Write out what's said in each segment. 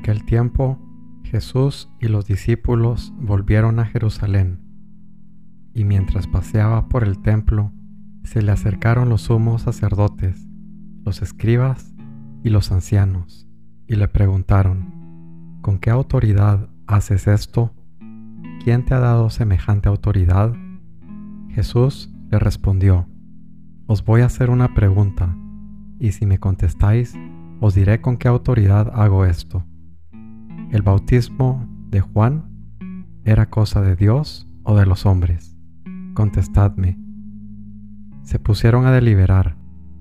aquel tiempo Jesús y los discípulos volvieron a Jerusalén, y mientras paseaba por el templo, se le acercaron los sumos sacerdotes, los escribas y los ancianos, y le preguntaron, ¿con qué autoridad haces esto? ¿Quién te ha dado semejante autoridad? Jesús le respondió, Os voy a hacer una pregunta, y si me contestáis, os diré con qué autoridad hago esto. ¿El bautismo de Juan era cosa de Dios o de los hombres? Contestadme. Se pusieron a deliberar.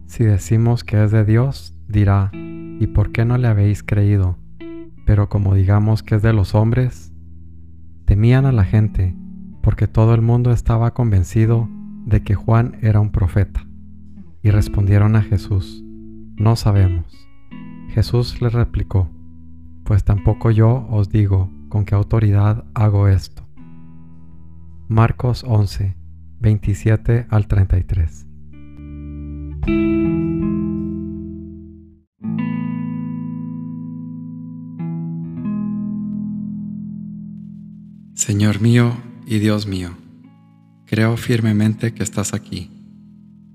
Si decimos que es de Dios, dirá, ¿y por qué no le habéis creído? Pero como digamos que es de los hombres, temían a la gente, porque todo el mundo estaba convencido de que Juan era un profeta. Y respondieron a Jesús, no sabemos. Jesús les replicó, pues tampoco yo os digo con qué autoridad hago esto. Marcos 11, 27 al 33. Señor mío y Dios mío, creo firmemente que estás aquí,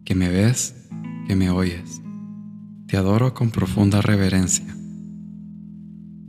que me ves, que me oyes. Te adoro con profunda reverencia.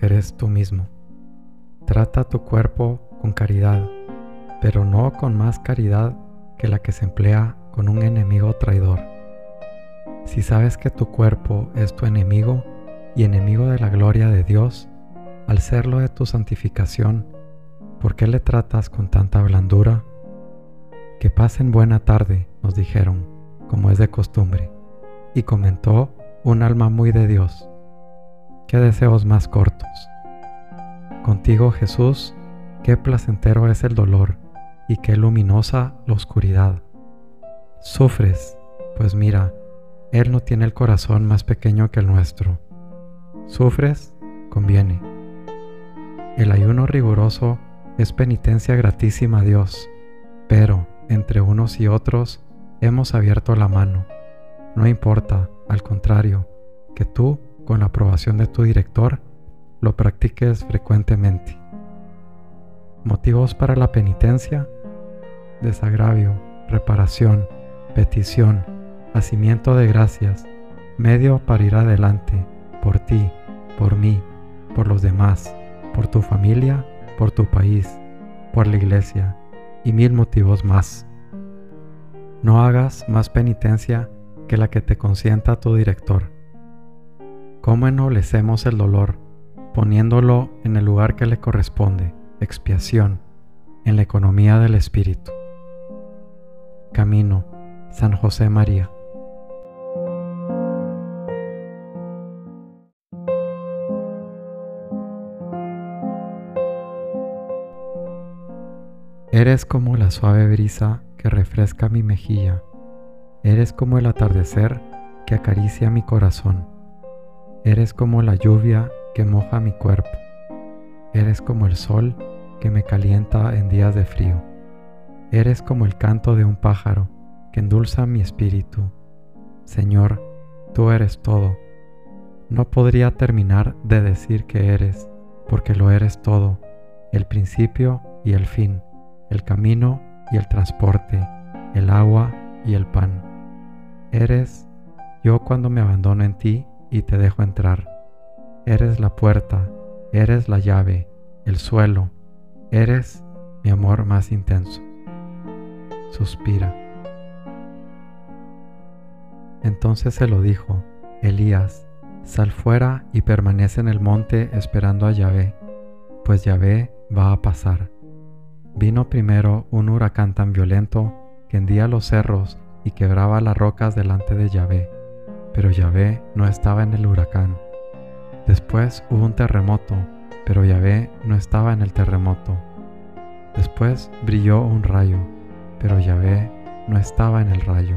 Eres tú mismo. Trata tu cuerpo con caridad, pero no con más caridad que la que se emplea con un enemigo traidor. Si sabes que tu cuerpo es tu enemigo y enemigo de la gloria de Dios, al serlo de tu santificación, ¿por qué le tratas con tanta blandura? Que pasen buena tarde, nos dijeron, como es de costumbre, y comentó un alma muy de Dios qué deseos más cortos. Contigo Jesús, qué placentero es el dolor y qué luminosa la oscuridad. Sufres, pues mira, Él no tiene el corazón más pequeño que el nuestro. Sufres, conviene. El ayuno riguroso es penitencia gratísima a Dios, pero entre unos y otros hemos abierto la mano. No importa, al contrario, que tú con la aprobación de tu director, lo practiques frecuentemente. Motivos para la penitencia, desagravio, reparación, petición, hacimiento de gracias, medio para ir adelante, por ti, por mí, por los demás, por tu familia, por tu país, por la iglesia y mil motivos más. No hagas más penitencia que la que te consienta tu director cómo ennoblecemos el dolor poniéndolo en el lugar que le corresponde, expiación, en la economía del espíritu. Camino, San José María. Eres como la suave brisa que refresca mi mejilla, eres como el atardecer que acaricia mi corazón. Eres como la lluvia que moja mi cuerpo. Eres como el sol que me calienta en días de frío. Eres como el canto de un pájaro que endulza mi espíritu. Señor, tú eres todo. No podría terminar de decir que eres, porque lo eres todo, el principio y el fin, el camino y el transporte, el agua y el pan. Eres yo cuando me abandono en ti y te dejo entrar. Eres la puerta, eres la llave, el suelo, eres mi amor más intenso. Suspira. Entonces se lo dijo, Elías, sal fuera y permanece en el monte esperando a Yahvé, pues Yahvé va a pasar. Vino primero un huracán tan violento que hendía los cerros y quebraba las rocas delante de Yahvé, pero Yahvé no estaba en el huracán. Después hubo un terremoto, pero Yahvé no estaba en el terremoto. Después brilló un rayo, pero Yahvé no estaba en el rayo.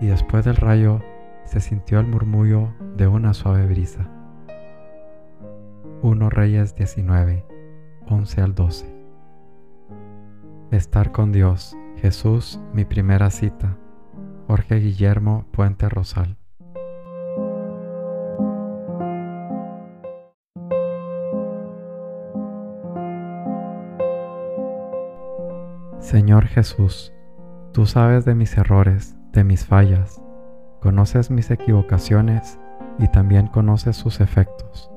Y después del rayo se sintió el murmullo de una suave brisa. 1 Reyes 19, 11 al 12. Estar con Dios, Jesús, mi primera cita. Jorge Guillermo Puente Rosal. Señor Jesús, tú sabes de mis errores, de mis fallas, conoces mis equivocaciones y también conoces sus efectos,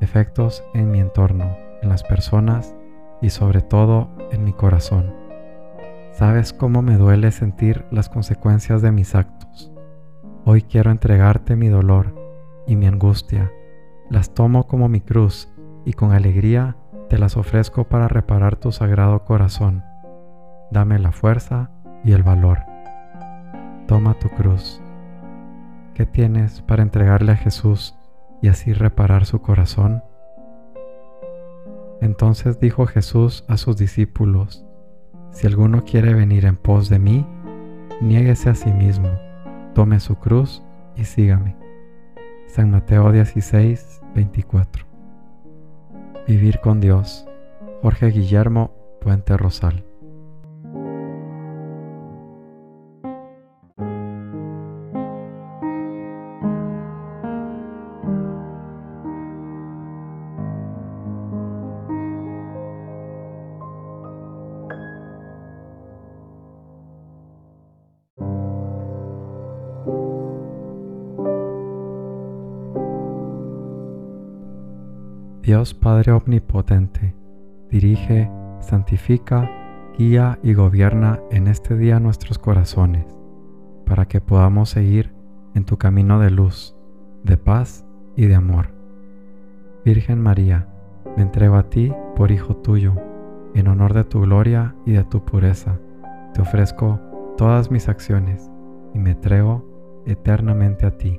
efectos en mi entorno, en las personas y sobre todo en mi corazón. Sabes cómo me duele sentir las consecuencias de mis actos. Hoy quiero entregarte mi dolor y mi angustia. Las tomo como mi cruz y con alegría te las ofrezco para reparar tu sagrado corazón dame la fuerza y el valor. Toma tu cruz. ¿Qué tienes para entregarle a Jesús y así reparar su corazón? Entonces dijo Jesús a sus discípulos, Si alguno quiere venir en pos de mí, niéguese a sí mismo, tome su cruz y sígame. San Mateo 16, 24. Vivir con Dios. Jorge Guillermo Puente Rosal. Dios Padre Omnipotente, dirige, santifica, guía y gobierna en este día nuestros corazones, para que podamos seguir en tu camino de luz, de paz y de amor. Virgen María, me entrego a ti por Hijo tuyo, en honor de tu gloria y de tu pureza. Te ofrezco todas mis acciones y me entrego eternamente a ti.